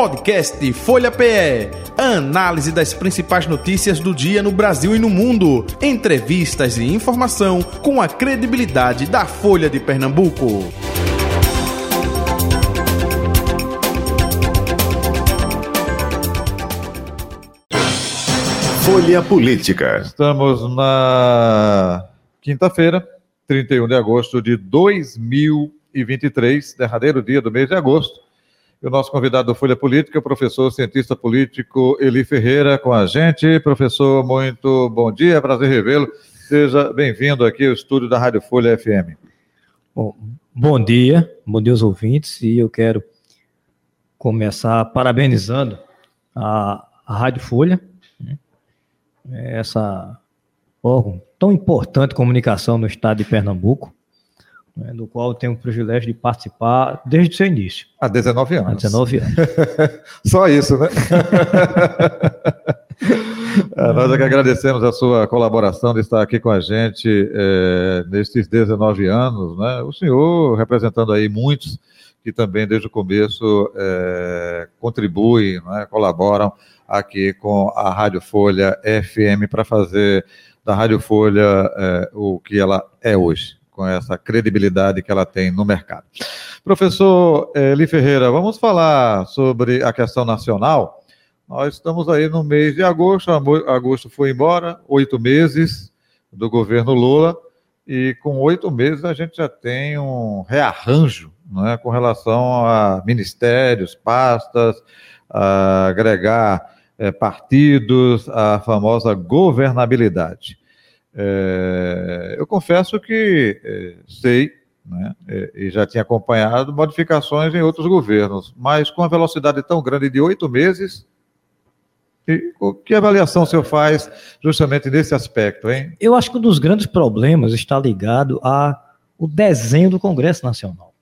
Podcast Folha PE. Análise das principais notícias do dia no Brasil e no mundo. Entrevistas e informação com a credibilidade da Folha de Pernambuco. Folha Política. Estamos na quinta-feira, 31 de agosto de 2023, derradeiro dia do mês de agosto. E o nosso convidado do Folha Política, o professor cientista político Eli Ferreira, com a gente. Professor, muito bom dia, prazer revê-lo. Seja bem-vindo aqui ao estúdio da Rádio Folha FM. Bom, bom dia, bom dia aos ouvintes, e eu quero começar parabenizando a, a Rádio Folha, né? essa órgão tão importante de comunicação no estado de Pernambuco, né, do qual eu tenho o privilégio de participar desde o seu início. Há 19 anos. Há 19 anos. Só isso, né? É, nós é que agradecemos a sua colaboração de estar aqui com a gente é, nesses 19 anos, né? O senhor representando aí muitos que também desde o começo é, contribuem, né, colaboram aqui com a Rádio Folha FM para fazer da Rádio Folha é, o que ela é hoje, com essa credibilidade que ela tem no mercado. Professor Eli Ferreira, vamos falar sobre a questão nacional. Nós estamos aí no mês de agosto, agosto foi embora, oito meses do governo Lula, e com oito meses a gente já tem um rearranjo né, com relação a ministérios, pastas, a agregar é, partidos, a famosa governabilidade. É, eu confesso que é, sei, né, é, e já tinha acompanhado modificações em outros governos, mas com a velocidade tão grande de oito meses, e, que avaliação o senhor faz justamente nesse aspecto, hein? Eu acho que um dos grandes problemas está ligado ao desenho do Congresso Nacional.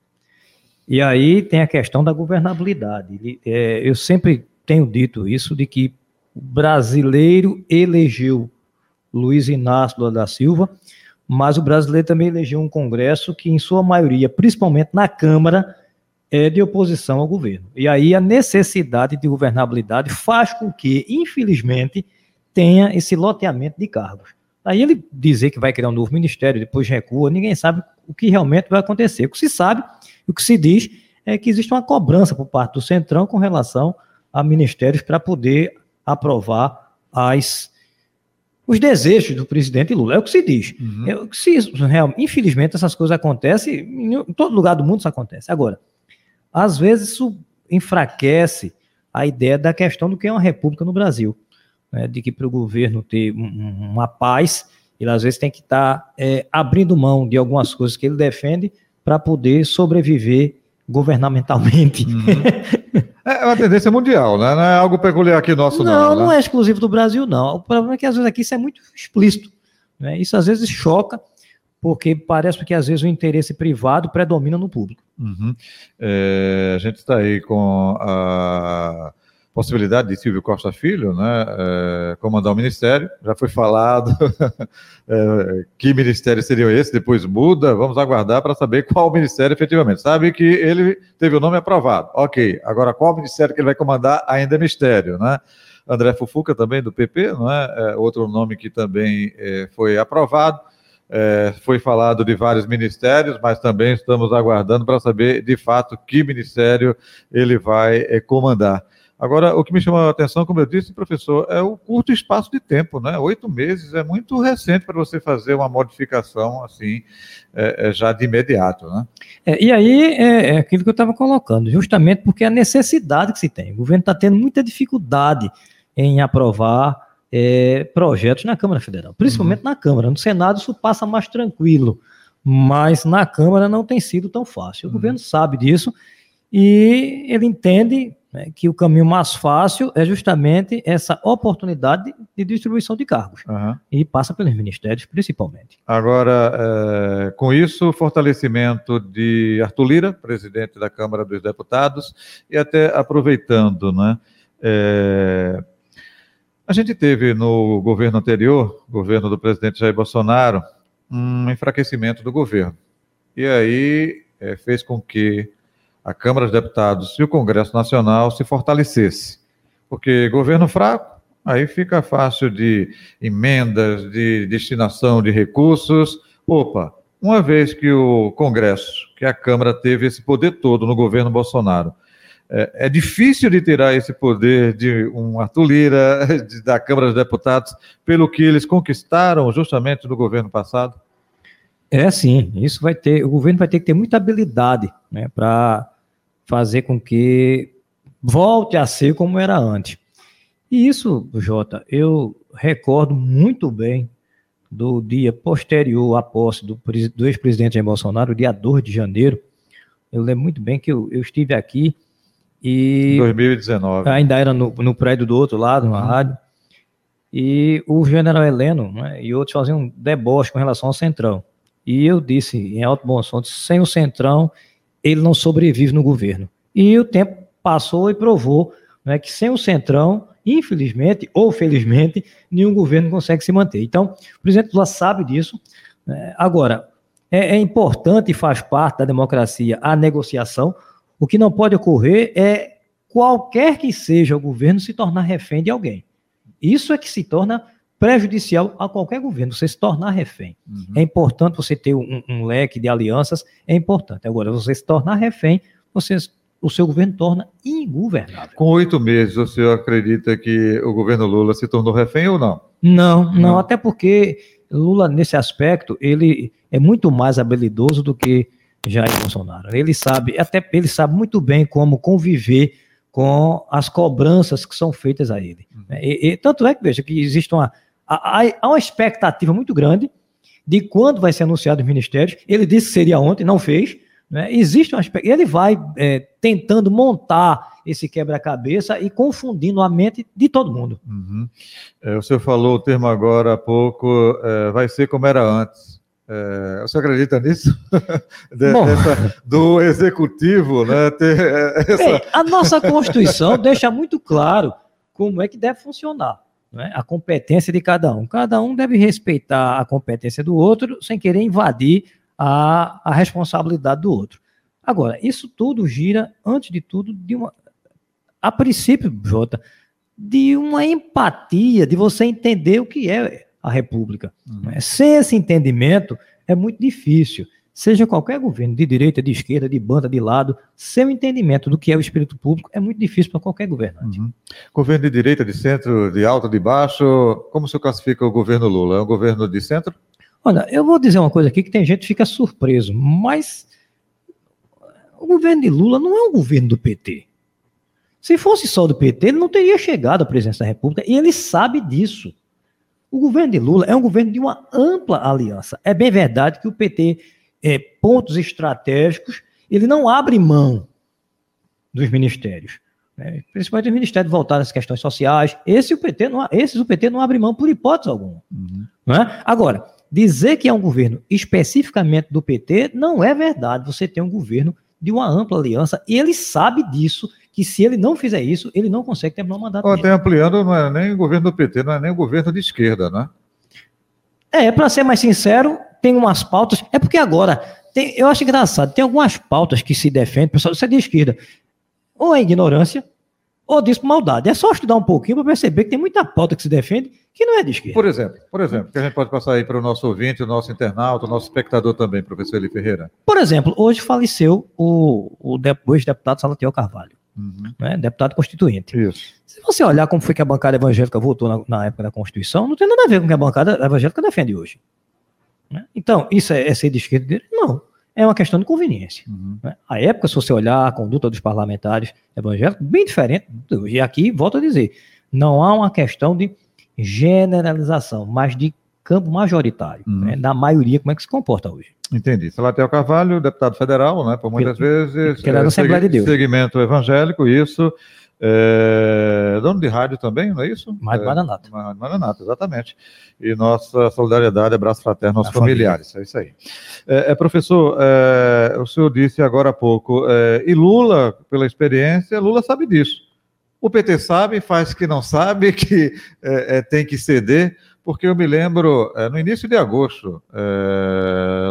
E aí tem a questão da governabilidade. É, eu sempre tenho dito isso, de que o brasileiro elegeu Luiz Inácio da Silva, mas o brasileiro também elegeu um Congresso que, em sua maioria, principalmente na Câmara, é de oposição ao governo. E aí a necessidade de governabilidade faz com que, infelizmente, tenha esse loteamento de cargos. Aí ele dizer que vai criar um novo ministério, depois recua, ninguém sabe o que realmente vai acontecer. O que se sabe o que se diz é que existe uma cobrança por parte do Centrão com relação a ministérios para poder aprovar as, os desejos do presidente Lula. É o que se diz. Uhum. É, se infelizmente, essas coisas acontecem, em todo lugar do mundo isso acontece. Agora, às vezes isso enfraquece a ideia da questão do que é uma república no Brasil. Né, de que para o governo ter uma paz, ele às vezes tem que estar tá, é, abrindo mão de algumas coisas que ele defende para poder sobreviver governamentalmente. Uhum. É uma tendência mundial, né? Não é algo peculiar aqui nosso, não. Não, né? não é exclusivo do Brasil, não. O problema é que às vezes aqui isso é muito explícito. Né? Isso às vezes choca, porque parece que às vezes o interesse privado predomina no público. Uhum. É, a gente está aí com a possibilidade de Silvio Costa Filho né, é, comandar o ministério. Já foi falado é, que ministério seria esse, depois muda. Vamos aguardar para saber qual ministério efetivamente. Sabe que ele teve o nome aprovado. Ok, agora qual ministério que ele vai comandar ainda é mistério. Né? André Fufuca também do PP, não é? é outro nome que também foi aprovado. É, foi falado de vários ministérios, mas também estamos aguardando para saber de fato que ministério ele vai é, comandar. Agora, o que me chama a atenção, como eu disse, professor, é o curto espaço de tempo, né? Oito meses é muito recente para você fazer uma modificação assim, é, é já de imediato, né? É, e aí é, é, aquilo que eu estava colocando, justamente porque a necessidade que se tem. O governo está tendo muita dificuldade em aprovar é, projetos na Câmara Federal, principalmente uhum. na Câmara. No Senado isso passa mais tranquilo, mas na Câmara não tem sido tão fácil. O uhum. governo sabe disso e ele entende né, que o caminho mais fácil é justamente essa oportunidade de distribuição de cargos. Uhum. E passa pelos ministérios, principalmente. Agora, é, com isso, fortalecimento de Arthur Lira, presidente da Câmara dos Deputados, e até aproveitando, né? É, a gente teve no governo anterior, governo do presidente Jair Bolsonaro, um enfraquecimento do governo. E aí é, fez com que a Câmara dos Deputados e o Congresso Nacional se fortalecesse. Porque governo fraco, aí fica fácil de emendas, de destinação de recursos. Opa, uma vez que o Congresso, que a Câmara teve esse poder todo no governo Bolsonaro, é, é difícil de tirar esse poder de um Arthur Lira, de, da Câmara dos Deputados, pelo que eles conquistaram justamente no governo passado? É sim, isso vai ter, o governo vai ter que ter muita habilidade né, para fazer com que volte a ser como era antes. E isso, Jota, eu recordo muito bem do dia posterior à posse do, do ex-presidente Jair Bolsonaro, dia 2 de janeiro. Eu lembro muito bem que eu, eu estive aqui e. 2019. Ainda era no, no prédio do outro lado, na uhum. rádio. E o general Heleno né, e outros faziam um deboche com relação ao Centrão. E eu disse, em alto bom som, sem o Centrão, ele não sobrevive no governo. E o tempo passou e provou né, que sem o Centrão, infelizmente ou felizmente, nenhum governo consegue se manter. Então, o presidente Lula sabe disso. Né. Agora, é, é importante e faz parte da democracia a negociação. O que não pode ocorrer é qualquer que seja o governo se tornar refém de alguém. Isso é que se torna prejudicial a qualquer governo, você se tornar refém. Uhum. É importante você ter um, um, leque de alianças, é importante. Agora, você se tornar refém, você, o seu governo torna ingovernável. Com oito meses, o senhor acredita que o governo Lula se tornou refém ou não? Não, não, não. até porque Lula, nesse aspecto, ele é muito mais habilidoso do que Jair Bolsonaro. Ele sabe, até ele sabe muito bem como conviver com as cobranças que são feitas a ele. Uhum. E, e, tanto é que, veja, que existe uma há, uma expectativa muito grande de quando vai ser anunciado os ministérios. Ele disse que seria ontem, não fez. Né? Existe uma ele vai é, tentando montar esse quebra-cabeça e confundindo a mente de todo mundo. Uhum. É, o senhor falou o termo agora há pouco, é, vai ser como era antes. É, você acredita nisso? De, dessa, do executivo, né? Ter é, essa... Bem, a nossa Constituição deixa muito claro como é que deve funcionar né, a competência de cada um. Cada um deve respeitar a competência do outro sem querer invadir a, a responsabilidade do outro. Agora, isso tudo gira, antes de tudo, de uma. A princípio, Jota, de uma empatia, de você entender o que é a República. Uhum. Sem esse entendimento, é muito difícil seja qualquer governo, de direita, de esquerda, de banda, de lado, seu entendimento do que é o espírito público é muito difícil para qualquer governante. Uhum. Governo de direita, de centro, de alto, de baixo, como se classifica o governo Lula? É um governo de centro? Olha, eu vou dizer uma coisa aqui que tem gente que fica surpreso, mas o governo de Lula não é um governo do PT. Se fosse só do PT, ele não teria chegado à presidência da República e ele sabe disso. O governo de Lula é um governo de uma ampla aliança. É bem verdade que o PT é, pontos estratégicos, ele não abre mão dos ministérios. Né? Principalmente os ministérios voltados às questões sociais. Esse o PT não, esses o PT não abre mão por hipótese alguma. Uhum. É? Agora, dizer que é um governo especificamente do PT não é verdade. Você tem um governo de uma ampla aliança e ele sabe disso, que se ele não fizer isso, ele não consegue terminar o mandato. Até ampliando, não é nem o governo do PT, não é nem o governo de esquerda, né? É, para ser mais sincero, tem umas pautas. É porque agora, tem, eu acho engraçado, tem algumas pautas que se defendem, pessoal, isso é de esquerda. Ou é ignorância, ou diz por maldade. É só estudar um pouquinho para perceber que tem muita pauta que se defende que não é de esquerda. Por exemplo, por exemplo, que a gente pode passar aí para o nosso ouvinte, o nosso internauta, o nosso espectador também, professor Eli Ferreira. Por exemplo, hoje faleceu o, o, o ex-deputado Salatiel Carvalho, uhum. né, deputado constituinte. Isso. Se você olhar como foi que a bancada evangélica votou na, na época da Constituição, não tem nada a ver com o que a bancada evangélica defende hoje. Né? Então, isso é, é, ser de esquerda dele? Não. É uma questão de conveniência. Uhum. Né? A época, se você olhar a conduta dos parlamentares evangélicos, bem diferente. E aqui, volto a dizer, não há uma questão de generalização, mas de campo majoritário, uhum. né? da maioria, como é que se comporta hoje. Entendi. Salatiel Carvalho, deputado federal, né, por muitas que, vezes. Que era da é, Assembleia de Deus. Segmento evangélico, isso. É, dono de rádio também, não é isso? Mais é, Maranata. Maranata, exatamente. E nossa solidariedade, abraço fraterno aos familiares, família. é isso aí. É, é professor, é, o senhor disse agora há pouco, é, e Lula, pela experiência, Lula sabe disso. O PT sabe, faz que não sabe, que é, tem que ceder, porque eu me lembro, no início de agosto,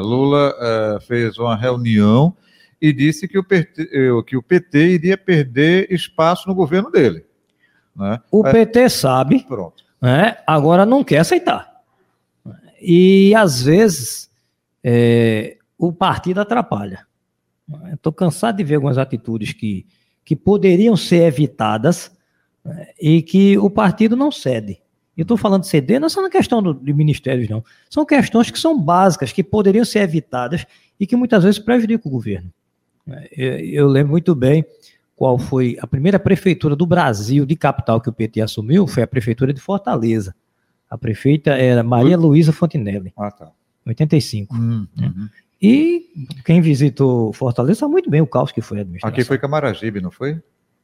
Lula fez uma reunião e disse que o, PT, que o PT iria perder espaço no governo dele. Né? O PT sabe, Pronto. Né? agora não quer aceitar. E às vezes é, o partido atrapalha. Estou cansado de ver algumas atitudes que, que poderiam ser evitadas né, e que o partido não cede. Eu estou falando de ceder, não é só na questão do, de ministérios, não. São questões que são básicas, que poderiam ser evitadas e que muitas vezes prejudicam o governo. É, eu lembro muito bem qual foi a primeira prefeitura do Brasil de capital que o PT assumiu, foi a prefeitura de Fortaleza. A prefeita era Maria Luísa Fontinelli. Ah, tá. 85. Hum, né? uhum. E quem visitou Fortaleza sabe muito bem o caos que foi a administração. Aqui foi Camaragibe, não foi?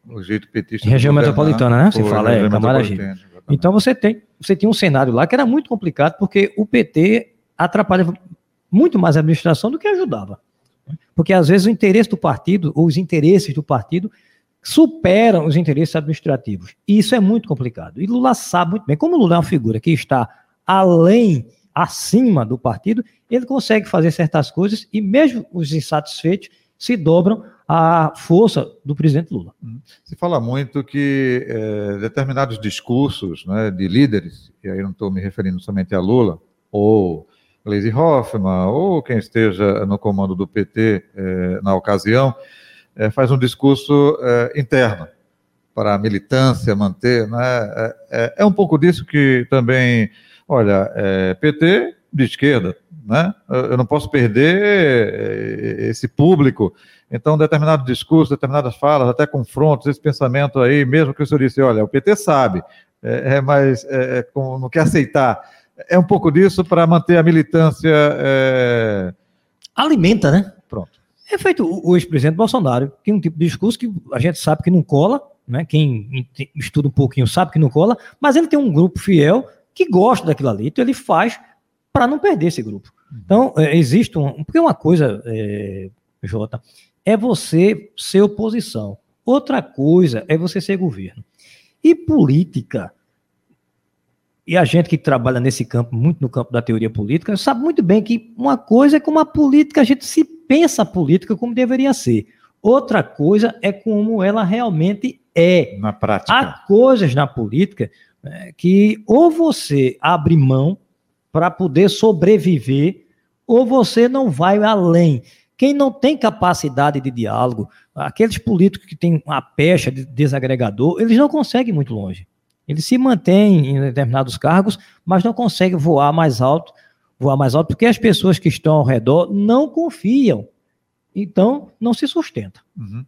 O jeito petista. Região metropolitana, né? Você fala, é, Camaragibe. Então você tem, você tinha um cenário lá que era muito complicado, porque o PT atrapalhava muito mais a administração do que ajudava. Porque às vezes o interesse do partido, ou os interesses do partido, superam os interesses administrativos. E isso é muito complicado. E Lula sabe muito bem, como Lula é uma figura que está além, acima do partido, ele consegue fazer certas coisas e mesmo os insatisfeitos se dobram à força do presidente Lula. Hum. Se fala muito que é, determinados discursos né, de líderes, e aí não estou me referindo somente a Lula, ou Gleisi Hoffmann, ou quem esteja no comando do PT eh, na ocasião, eh, faz um discurso eh, interno para a militância manter. Né? É, é, é, um pouco disso que também, olha, PT de esquerda, né? eu não posso perder esse público. Então, determinado discurso, determinadas falas, até confrontos, esse pensamento aí, mesmo que o senhor disse, olha, o PT sabe, é, mas é, não quer aceitar é um pouco disso para manter a militância. É... Alimenta, né? Pronto. É feito o ex-presidente Bolsonaro, tem um tipo de discurso que a gente sabe que não cola, né? Quem estuda um pouquinho sabe que não cola, mas ele tem um grupo fiel que gosta daquilo ali, então ele faz para não perder esse grupo. Então, é, existe um. Porque uma coisa, é, Jota, é você ser oposição. Outra coisa é você ser governo. E política e a gente que trabalha nesse campo, muito no campo da teoria política, sabe muito bem que uma coisa é como a política, a gente se pensa a política como deveria ser. Outra coisa é como ela realmente é. Na prática. Há coisas na política é, que ou você abre mão para poder sobreviver, ou você não vai além. Quem não tem capacidade de diálogo, aqueles políticos que têm uma pecha de desagregador, eles não conseguem muito longe. Ele se mantém em determinados cargos, mas não consegue voar mais alto, voar mais alto, porque as pessoas que estão ao redor não confiam. Então, não se sustenta. Uhum.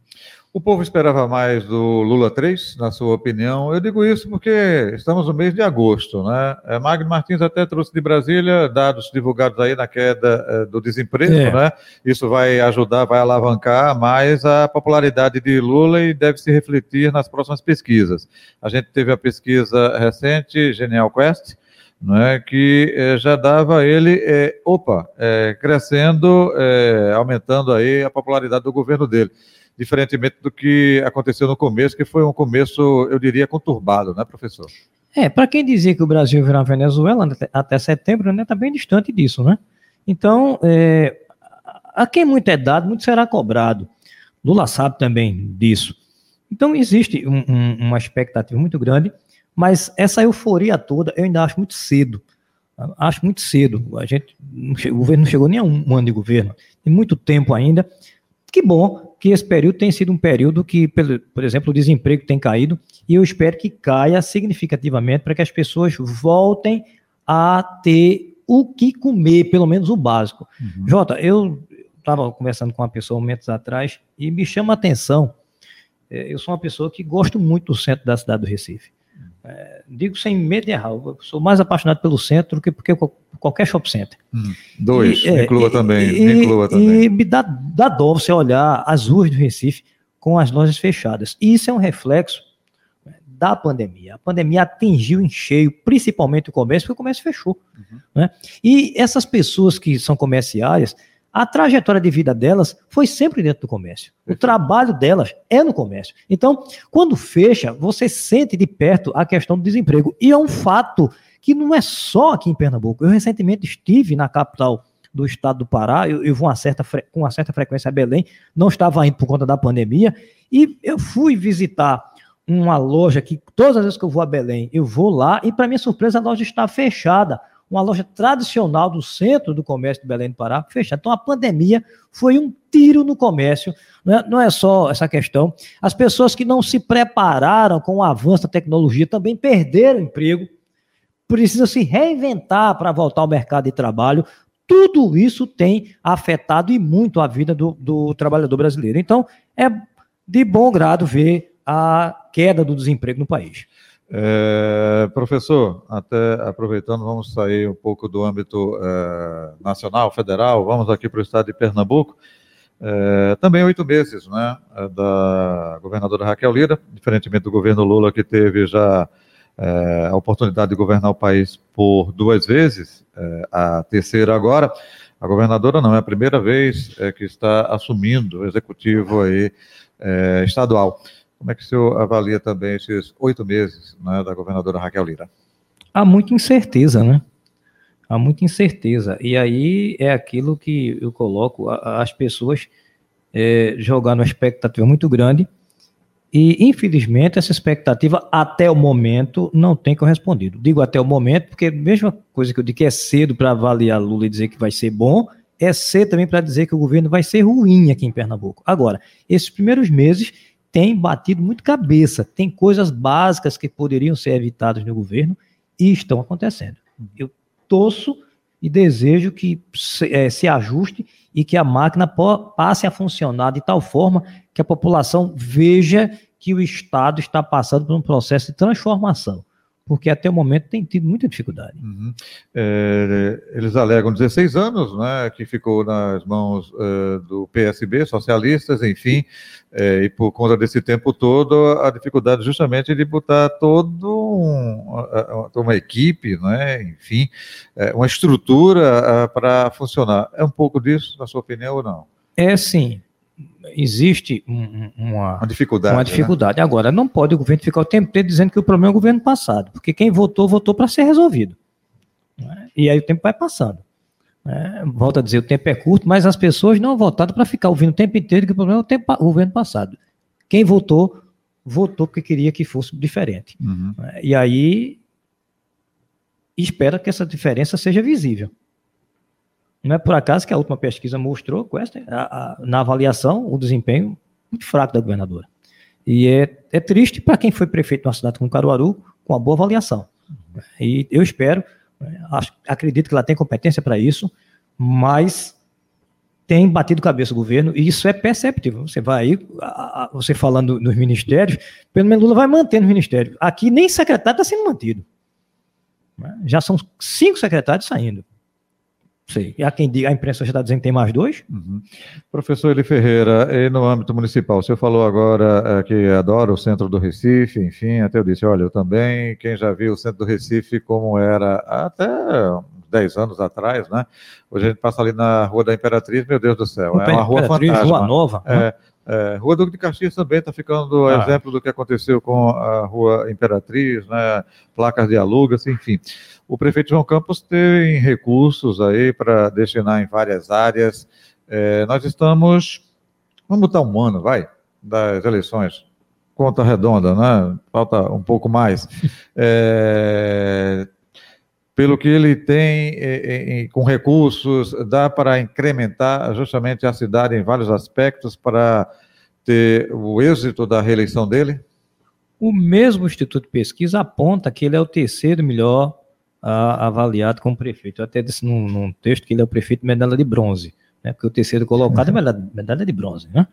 O povo esperava mais do Lula 3, na sua opinião? Eu digo isso porque estamos no mês de agosto, né? É, Magno Martins até trouxe de Brasília dados divulgados aí na queda é, do desemprego, é. né? Isso vai ajudar, vai alavancar mais a popularidade de Lula e deve se refletir nas próximas pesquisas. A gente teve a pesquisa recente, Genial Quest, né, que eh, já dava ele, eh, opa, eh, crescendo, aumentando aí a popularidade do governo dele diferentemente do que aconteceu no começo, que foi um começo, eu diria, conturbado, né, professor? É, para quem dizia que o Brasil virar Venezuela até setembro, né, está bem distante disso, né? Então, é, a quem muito é dado, muito será cobrado. Lula sabe também disso. Então, existe um, um, uma expectativa muito grande, mas essa euforia toda eu ainda acho muito cedo. Acho muito cedo. A gente, o governo não chegou nem a um, um ano de governo. Tem muito tempo ainda. Que bom que esse período tem sido um período que, por exemplo, o desemprego tem caído e eu espero que caia significativamente para que as pessoas voltem a ter o que comer, pelo menos o básico. Uhum. Jota, eu estava conversando com uma pessoa momentos atrás e me chama a atenção. É, eu sou uma pessoa que gosto muito do centro da cidade do Recife. É, digo sem medo de errar, eu sou mais apaixonado pelo centro do que porque qualquer shopping center. Hum, dois, e, inclua, é, também, e, inclua também. E me dá, dá dó você olhar as ruas do Recife com as lojas fechadas. E isso é um reflexo da pandemia. A pandemia atingiu em cheio, principalmente o comércio, porque o comércio fechou. Uhum. Né? E essas pessoas que são comerciárias, a trajetória de vida delas foi sempre dentro do comércio. O trabalho delas é no comércio. Então, quando fecha, você sente de perto a questão do desemprego. E é um fato que não é só aqui em Pernambuco. Eu recentemente estive na capital do estado do Pará, eu, eu vou uma certa, com uma certa frequência a Belém, não estava indo por conta da pandemia, e eu fui visitar uma loja que todas as vezes que eu vou a Belém, eu vou lá, e para minha surpresa a loja está fechada, uma loja tradicional do centro do comércio de Belém do Pará, fechada. Então a pandemia foi um tiro no comércio, não é, não é só essa questão, as pessoas que não se prepararam com o avanço da tecnologia também perderam emprego, precisam se reinventar para voltar ao mercado de trabalho, tudo isso tem afetado e muito a vida do, do trabalhador brasileiro. Então, é de bom grado ver a queda do desemprego no país. É, professor, até aproveitando, vamos sair um pouco do âmbito é, nacional, federal, vamos aqui para o estado de Pernambuco. É, também oito meses, né, da governadora Raquel Lira, diferentemente do governo Lula, que teve já é, a oportunidade de governar o país por duas vezes, é, a terceira agora. A governadora não é a primeira vez é, que está assumindo o executivo aí, estadual. Como é que o senhor avalia também esses oito meses né, da governadora Raquel Lira? Há muita incerteza, né? Há muita incerteza. E aí é aquilo que eu coloco, as pessoas é, jogando uma expectativa muito grande e, infelizmente, essa expectativa, até o momento, não tem correspondido. Digo até o momento, porque a mesma coisa que eu digo que é cedo para avaliar Lula e dizer que vai ser bom, é cedo também para dizer que o governo vai ser ruim aqui em Pernambuco. Agora, esses primeiros meses têm batido muito cabeça, tem coisas básicas que poderiam ser evitadas no governo e estão acontecendo. Eu torço e desejo que se, é, se ajuste e que a máquina passe a funcionar de tal forma que a população veja que o Estado está passando por um processo de transformação, porque até o momento tem tido muita dificuldade. Uhum. É, eles alegam 16 anos, né, que ficou nas mãos uh, do PSB, socialistas, enfim, é, e por conta desse tempo todo, a dificuldade justamente de botar todo um, uma equipe, né, enfim, é, uma estrutura uh, para funcionar. É um pouco disso, na sua opinião, ou não? É sim, existe um, uma, uma, dificuldade. Uma né? dificuldade. Né? Agora, não pode o governo ficar o tempo inteiro dizendo que o problema é o governo passado, porque quem votou, votou para ser resolvido. Né? E aí o tempo vai passando. Né? Volto a dizer, o tempo é curto, mas as pessoas não votaram para ficar ouvindo o tempo inteiro que o problema é o, tempo, o governo passado. Quem votou, votou porque queria que fosse diferente. Uhum. Né? E aí espera que essa diferença seja visível. Não é por acaso que a última pesquisa mostrou, a, a, na avaliação, o desempenho muito fraco da governadora. E é, é triste para quem foi prefeito de uma cidade como Caruaru, com uma boa avaliação. E eu espero, acho, acredito que ela tem competência para isso, mas tem batido cabeça o governo, e isso é perceptível. Você vai aí, a, a, você falando nos ministérios, pelo menos Lula vai manter no ministério. Aqui nem secretário está sendo mantido. Já são cinco secretários saindo. Sei. E há quem diga, a imprensa já está dizendo que tem mais dois? Uhum. Professor Eli Ferreira, e no âmbito municipal, o senhor falou agora é, que adora o centro do Recife, enfim, até eu disse, olha, eu também, quem já viu o centro do Recife como era até 10 anos atrás, né? Hoje a gente passa ali na Rua da Imperatriz, meu Deus do céu, é uma rua fantástica. Rua Nova. É, né? É, Rua Duque de Caxias também está ficando ah. exemplo do que aconteceu com a Rua Imperatriz, né, placas de alugas, enfim. O prefeito João Campos tem recursos aí para destinar em várias áreas. É, nós estamos, vamos botar um ano, vai, das eleições. Conta redonda, né? Falta um pouco mais. É, pelo que ele tem é, é, com recursos, dá para incrementar justamente a cidade em vários aspectos para ter o êxito da reeleição dele? O mesmo Instituto de Pesquisa aponta que ele é o terceiro melhor avaliado como prefeito. Eu até disse num, num, texto que ele é o prefeito medalha de bronze, né, porque o terceiro colocado é medalha, medalha de bronze. Né?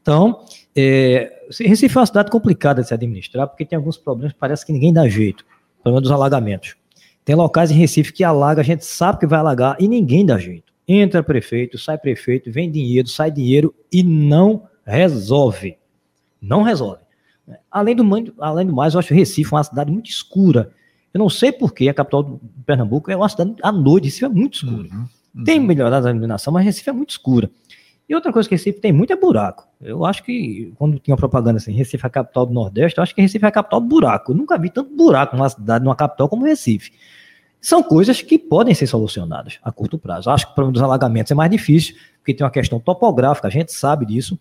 Então, é, Recife é uma cidade complicada de se administrar, porque tem alguns problemas que parece que ninguém dá jeito. Problema dos alagamentos. Tem locais em Recife que alaga, a gente sabe que vai alagar e ninguém dá jeito. Entra prefeito, sai prefeito, vem dinheiro, sai dinheiro e não resolve. Não resolve. Além do, além do mais, eu acho Recife uma cidade muito escura. Eu não sei porquê, a capital do Pernambuco é uma cidade à noite, Recife é muito escura. Uhum, uhum. Tem melhorado a iluminação, mas Recife é muito escura. E outra coisa que Recife tem muito é buraco. Eu acho que, quando tinha propaganda assim, Recife é a capital do Nordeste, eu acho que Recife é a capital do buraco. Eu nunca vi tanto buraco numa cidade, numa capital como Recife. São coisas que podem ser solucionadas a curto prazo. Acho que o problema dos alagamentos é mais difícil, porque tem uma questão topográfica, a gente sabe disso,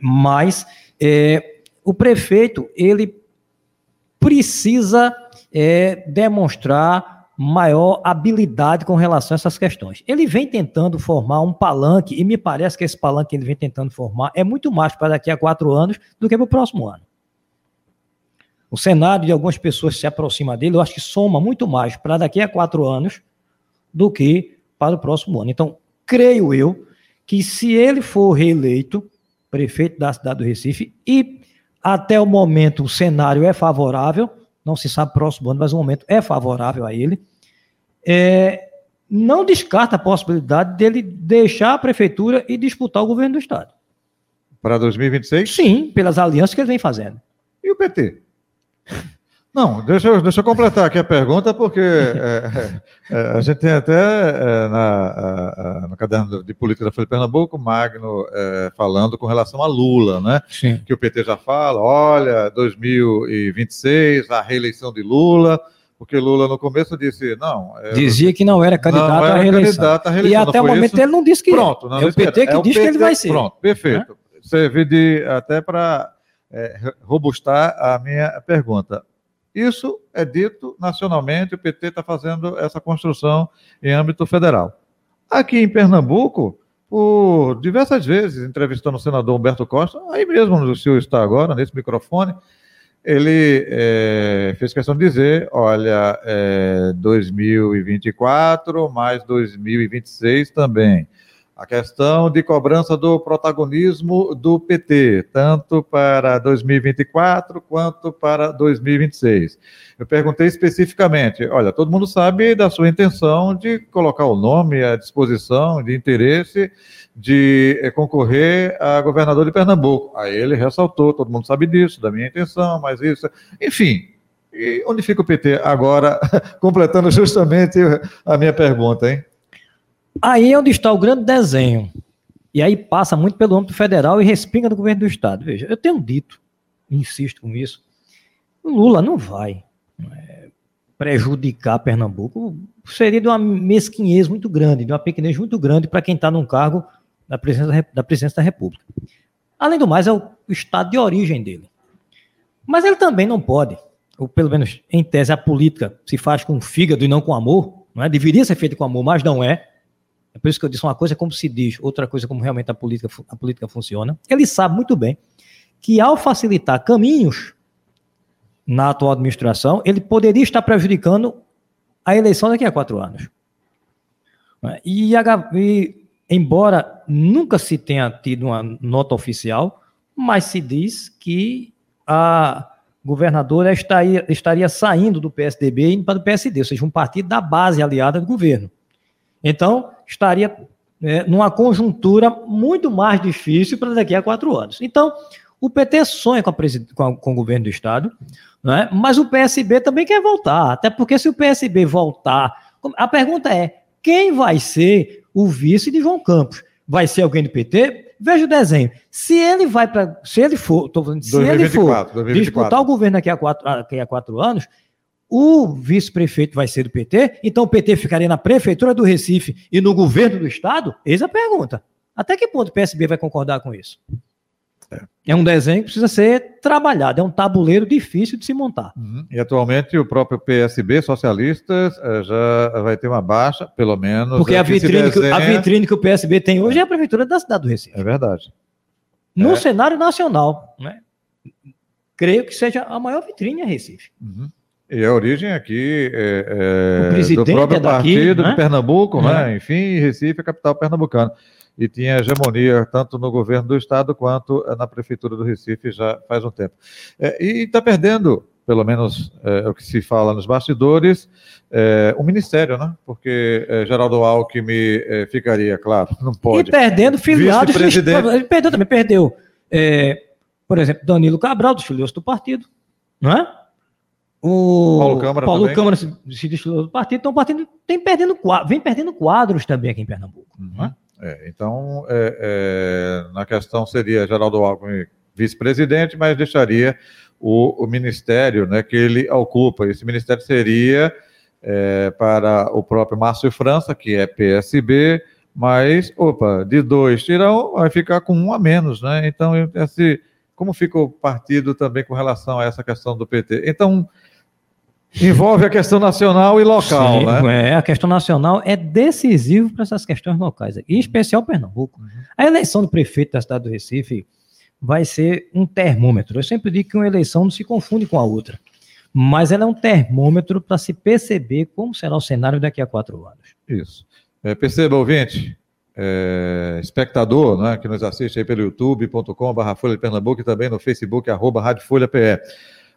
mas é, o prefeito, ele precisa é, demonstrar maior habilidade com relação a essas questões. Ele vem tentando formar um palanque, e me parece que esse palanque que ele vem tentando formar é muito mais para daqui a quatro anos do que para o próximo ano. O cenário de algumas pessoas se aproxima dele, eu acho que soma muito mais para daqui a quatro anos do que para o próximo ano. Então, creio eu que se ele for reeleito prefeito da cidade do Recife e até o momento o cenário é favorável, não se sabe próximo ano, mas o momento é favorável a ele. É, não descarta a possibilidade dele deixar a prefeitura e disputar o governo do estado. Para 2026? Sim, pelas alianças que ele vem fazendo. E o PT? Não, deixa eu, deixa eu completar aqui a pergunta, porque é, é, é a gente tem até é, na, a, a, no caderno de política da Folha de Pernambuco, Magno é, falando com relação a Lula, né? Sim. Que o PT já fala, olha, 2026, a reeleição de Lula, porque Lula no começo disse, não... É, Dizia que não era candidato não era à, reeleição. candidato à reeleição. E até o momento isso? ele não disse que Pronto, não, é o PT que diz PT, que ele vai ser. Pronto, perfeito. Serve de, até para robustar a minha pergunta isso é dito nacionalmente, o PT está fazendo essa construção em âmbito federal. Aqui em Pernambuco, por diversas vezes, entrevistando o senador Humberto Costa, aí mesmo o senhor está agora, nesse microfone, ele é, fez questão de dizer: olha, é, 2024 mais 2026 também a questão de cobrança do protagonismo do PT, tanto para 2024 quanto para 2026. Eu perguntei especificamente: olha, todo mundo sabe da sua intenção de colocar o nome à disposição, de interesse de eh, concorrer a governador de Pernambuco. Aí ele ressaltou: todo mundo sabe disso, da minha intenção, mas isso. Enfim, e onde fica o PT agora, completando justamente a minha pergunta, hein? Aí é onde está o grande desenho. E aí passa muito pelo âmbito federal e respinga no governo do Estado. Veja, eu tenho dito, insisto com isso, Lula não vai é, prejudicar Pernambuco. Seria de uma mesquinhez muito grande, de uma pequenez muito grande para quem está num cargo da presidência, da presidência da República. Além do mais, é o estado de origem dele. Mas ele também não pode, ou pelo menos em tese, a política se faz com fígado e não com amor. Não é? Deveria ser feita com amor, mas não é. É por isso que eu disse uma coisa é como se diz, outra coisa é como realmente a política, a política funciona. Ele sabe muito bem que ao facilitar caminhos na atual administração, ele poderia estar prejudicando a eleição daqui a quatro anos. E, e embora nunca se tenha tido uma nota oficial, mas se diz que a governadora estaria, estaria saindo do PSDB e indo para o PSD, ou seja, um partido da base aliada do governo. Então, estaria né, numa conjuntura muito mais difícil para daqui a quatro anos. Então, o PT sonha com, com, a, com o governo do Estado, né, mas o PSB também quer voltar. Até porque, se o PSB voltar, a pergunta é: quem vai ser o vice de João Campos? Vai ser alguém do PT? Veja o desenho. Se ele vai para. Se ele for. Tô falando, se 2024, ele for 2024. disputar o governo daqui a quatro, daqui a quatro anos, o vice-prefeito vai ser do PT, então o PT ficaria na prefeitura do Recife e no governo do estado? Eis a pergunta. Até que ponto o PSB vai concordar com isso? É. é um desenho que precisa ser trabalhado, é um tabuleiro difícil de se montar. Uhum. E atualmente o próprio PSB, socialistas, eh, já vai ter uma baixa, pelo menos. Porque a vitrine, que, a vitrine que o PSB tem hoje é a prefeitura da cidade do Recife. É verdade. No é. cenário nacional, né? creio que seja a maior vitrine a Recife. Uhum. E a origem aqui é, é do próprio é daqui, partido né? de Pernambuco, né? É. Enfim, Recife é capital pernambucana. E tinha hegemonia tanto no governo do estado quanto na prefeitura do Recife já faz um tempo. É, e está perdendo, pelo menos é, o que se fala nos bastidores, é, o ministério, né? Porque Geraldo Alckmin ficaria, claro, não pode. E perdendo filiados. Ele perdeu também, perdeu. por exemplo, Danilo Cabral, dos filiados do partido, não é? O Paulo Câmara, Paulo Câmara se, se destilou do partido, então o partido tem perdendo, vem perdendo quadros também aqui em Pernambuco. Uhum. É, então, é, é, na questão seria Geraldo Alckmin vice-presidente, mas deixaria o, o, ministério né, que ele ocupa. Esse ministério seria é, para o próprio Márcio França, que é PSB, mas, opa, de dois tira um, vai ficar com um a menos, né? Então, esse, como fica o partido também com relação a essa questão do PT? Então, envolve a questão nacional e local, Sim, né? É, a questão nacional é decisiva para essas questões locais, em especial Pernambuco. A eleição do prefeito da cidade do Recife vai ser um termômetro. Eu sempre digo que uma eleição não se confunde com a outra, mas ela é um termômetro para se perceber como será o cenário daqui a quatro anos. Isso. É, perceba, ouvinte, é, espectador, né, que nos assiste aí pelo youtube.com.br Folha de Pernambuco e também no Facebook, arroba Rádio Folha PE.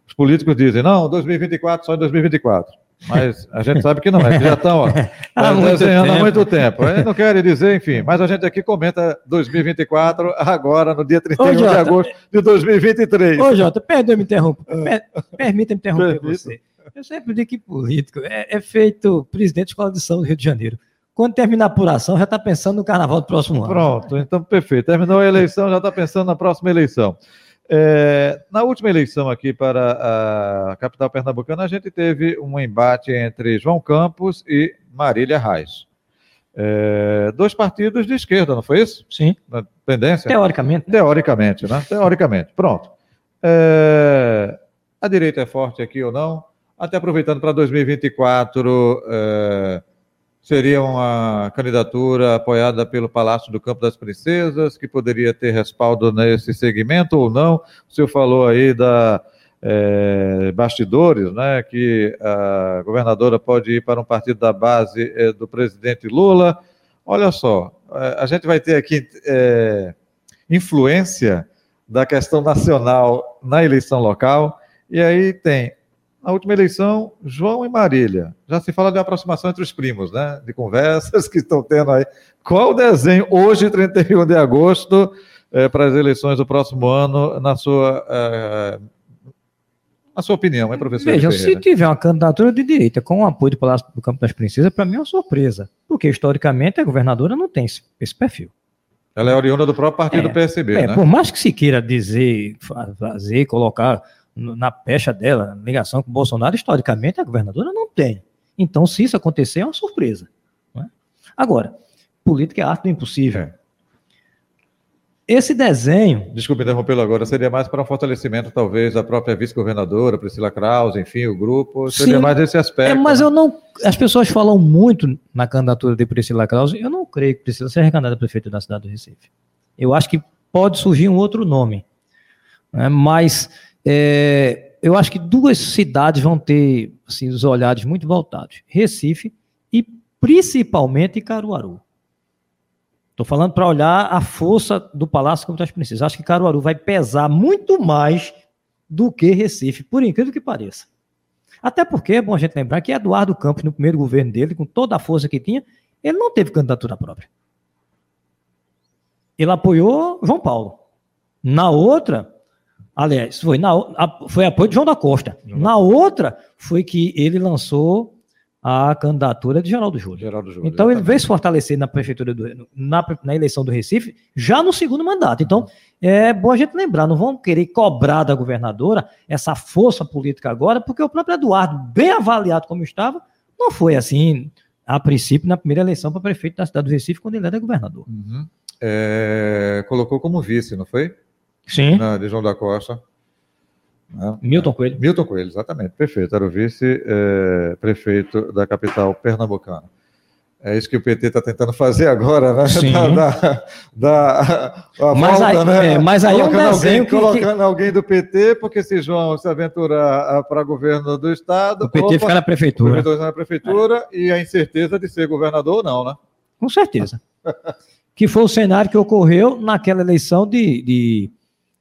Os políticos dizem, não, 2024, só em 2024. Mas a gente sabe que não, é que já estão ó, há desenhando há muito tempo. Eles não querem dizer, enfim, mas a gente aqui comenta 2024 agora, no dia 31 Ô, Jota, de agosto de 2023. Ô, Jota, perdoe me interromper. Permita-me interromper Permita. você. Eu sempre digo que político é, é feito presidente de escola de São do Rio de Janeiro. Quando terminar a apuração, já está pensando no carnaval do próximo ano. Pronto, então perfeito. Terminou a eleição, já está pensando na próxima eleição. É, na última eleição aqui para a capital pernambucana, a gente teve um embate entre João Campos e Marília Reis. É, dois partidos de esquerda, não foi isso? Sim. Na tendência? Teoricamente. Teoricamente, né? Teoricamente. Pronto. É, a direita é forte aqui ou não? Até aproveitando para 2024, é, seria uma candidatura apoiada pelo Palácio do Campo das Princesas, que poderia ter respaldo nesse segmento ou não. O senhor falou aí da é, bastidores, né, que a governadora pode ir para um partido da base é, do presidente Lula. Olha só, é, a gente vai ter aqui é, influência da questão nacional na eleição local, e aí tem na última eleição, João e Marília. Já se fala de aproximação entre os primos, né? De conversas que estão tendo aí. Qual o desenho hoje, 31 de agosto, é, para as eleições do próximo ano, na sua, é, na sua opinião, hein, professor? Veja, se tiver uma candidatura de direita com o apoio do Palácio do Campo das Princesas, para mim é uma surpresa. Porque, historicamente, a governadora não tem esse, esse perfil. Ela é oriunda do próprio partido é, PSB, é, né? Por mais que se queira dizer, fazer, colocar na pecha dela, ligação com o Bolsonaro, historicamente, a governadora não tem. Então, se isso acontecer, é uma surpresa. É? Agora, política é arte do impossível. Esse desenho. Desculpe interrompê-lo agora, seria mais para um fortalecimento, talvez, da própria vice-governadora, Priscila Krause, enfim, o grupo. Seria Sim, mais esse aspecto. É, mas né? eu não. As pessoas falam muito na candidatura de Priscila Krause. Eu não creio que precisa ser candidata a prefeito da cidade do Recife. Eu acho que pode surgir um outro nome. Né? Mas é, eu acho que duas cidades vão ter assim, os olhares muito voltados: Recife e principalmente Caruaru. Estou falando para olhar a força do Palácio como das Princesas. Acho que Caruaru vai pesar muito mais do que Recife, por incrível que pareça. Até porque é bom a gente lembrar que Eduardo Campos, no primeiro governo dele, com toda a força que tinha, ele não teve candidatura própria. Ele apoiou João Paulo. Na outra, Aliás, foi, na, a, foi apoio de João da Costa. João na outra, foi que ele lançou a candidatura de Geraldo Júlio. Geraldo Júlio então, exatamente. ele veio se fortalecer na prefeitura, do, na, na, eleição do Recife, já no segundo mandato. Então, é bom a gente lembrar, não vamos querer cobrar da governadora essa força política agora, porque o próprio Eduardo, bem avaliado como estava, não foi assim, a princípio, na primeira eleição para prefeito da cidade do Recife, quando ele era governador. Uhum. É, colocou como vice, não foi? Sim. Na, de João da Costa. Né? Milton Coelho. Milton Coelho, exatamente, perfeito. Era o vice-prefeito é, da capital pernambucana. É isso que o PT está tentando fazer agora, né? Sim. Da, da, a mas, volta, aí, né? é, mas aí colocando é um alguém, que, Colocando alguém do PT, porque se João se aventura para governo do Estado... O PT opa, fica na prefeitura. O na prefeitura é. e a incerteza de ser governador ou não, né? Com certeza. que foi o cenário que ocorreu naquela eleição de, de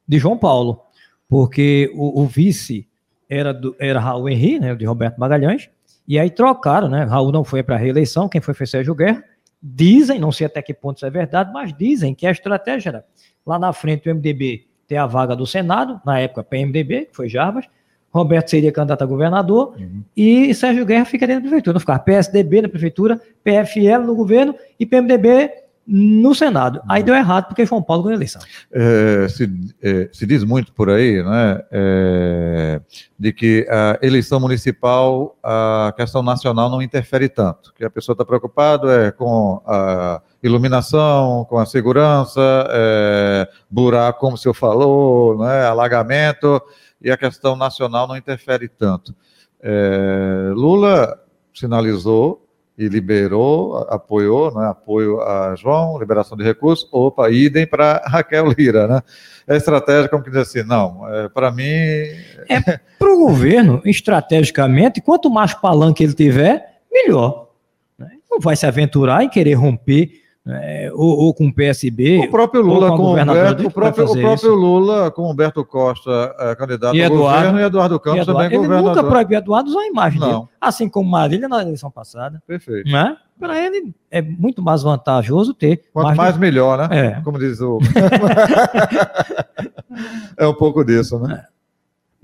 de João Paulo, porque o, o vice era, do, era Raul Henri, né, de Roberto Magalhães, e aí trocaram, né? Raul não foi para a reeleição, quem foi foi Sérgio Guerra. Dizem, não sei até que ponto isso é verdade, mas dizem que a estratégia era lá na frente o MDB ter a vaga do Senado, na época PMDB, que foi Jarbas, Roberto seria candidato a governador uhum. e Sérgio Guerra ficaria na prefeitura. Não ficar PSDB na prefeitura, PFL no governo e PMDB no Senado. Aí deu errado porque João Paulo ganhou a eleição. É, se, é, se, diz muito por aí, né, é, de que a eleição municipal, a questão nacional não interfere tanto, que a pessoa está preocupada é com a iluminação, com a segurança, é, buraco, como o senhor falou, né, alagamento, e a questão nacional não interfere tanto. É, Lula sinalizou e liberou, apoiou, né, apoio a João, liberação de recursos, opa, idem para Raquel Lira, né? É estratégia, como que diz assim, não, é, para mim... É, para o governo, estrategicamente, quanto mais palanque ele tiver, melhor. Né? Não vai se aventurar em querer romper é, ou, ou, com o PSB. O próprio Lula com, com o Humberto, o próprio, o próprio Lula com Humberto Costa, é, candidato e ao Eduardo, governo, e Eduardo Campos Eduardo, também ele governador. Ele nunca proibiu Eduardo usar a imagem Não. dele, assim como Marília na eleição passada. Perfeito. Né? Para ele é muito mais vantajoso ter. Quanto mais, mais melhor, né? É. Como diz o. é um pouco disso, né? É.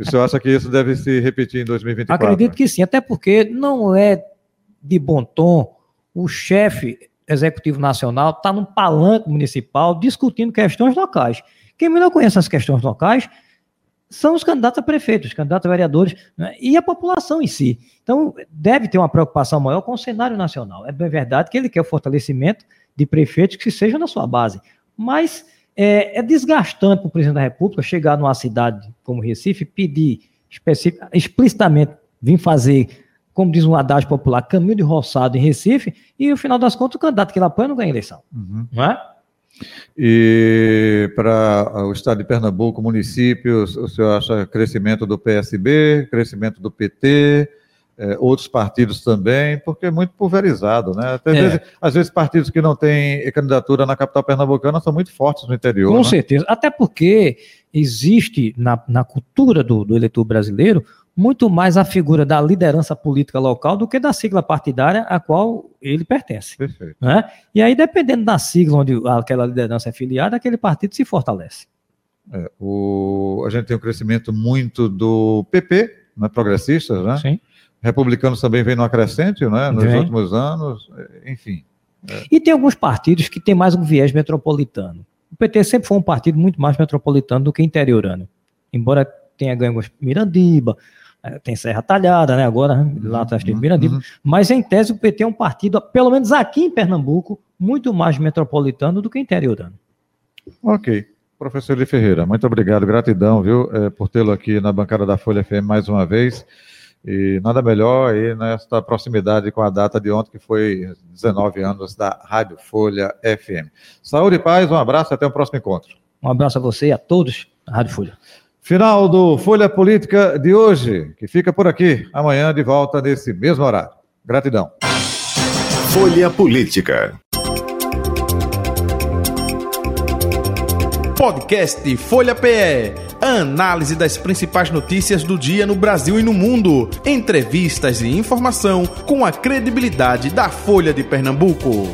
O senhor acha que isso deve se repetir em 2024? Acredito que sim, até porque não é de bom tom o chefe Executivo Nacional está num palanque municipal discutindo questões locais. Quem melhor conhece as questões locais são os candidatos a prefeitos, os candidatos a vereadores né, e a população em si. Então, deve ter uma preocupação maior com o cenário nacional. É bem verdade que ele quer o fortalecimento de prefeitos que sejam na sua base, mas é, é desgastante para o presidente da República chegar numa cidade como Recife e pedir explicitamente vir fazer como diz um adágio popular, caminho de roçado em Recife, e no final das contas o candidato que ele apoia não ganha eleição. Uhum. Não é? E para o estado de Pernambuco, municípios, o senhor acha crescimento do PSB, crescimento do PT, é, outros partidos também, porque é muito pulverizado, né? Até é. vezes, às vezes partidos que não têm candidatura na capital pernambucana são muito fortes no interior. Com né? certeza, até porque existe na, na cultura do, do eleitor brasileiro muito mais a figura da liderança política local do que da sigla partidária a qual ele pertence. Perfeito. Né? E aí, dependendo da sigla onde aquela liderança é filiada, aquele partido se fortalece. É, o, a gente tem um crescimento muito do PP, né, progressistas, né? Sim. Republicanos também vem no acrescente, né, nos últimos anos, enfim. É. E tem alguns partidos que têm mais um viés metropolitano. O PT sempre foi um partido muito mais metropolitano do que interiorano. Embora tenha ganho Mirandiba, é, tem Serra Talhada, né? Agora, lá atrás tem Mirandiba. Uhum. Mas em tese o PT é um partido, pelo menos aqui em Pernambuco, muito mais metropolitano do que interiorano. Ok. Professor Eli Ferreira, muito obrigado, gratidão, viu, é, por tê-lo aqui na bancada da Folha FM mais uma vez. E nada melhor aí nesta proximidade com a data de ontem, que foi 19 anos da Rádio Folha FM. Saúde e paz, um abraço e até o próximo encontro. Um abraço a você e a todos da Rádio Folha. Final do Folha Política de hoje, que fica por aqui. Amanhã de volta nesse mesmo horário. Gratidão. Folha Política. Podcast Folha PE. Análise das principais notícias do dia no Brasil e no mundo. Entrevistas e informação com a credibilidade da Folha de Pernambuco.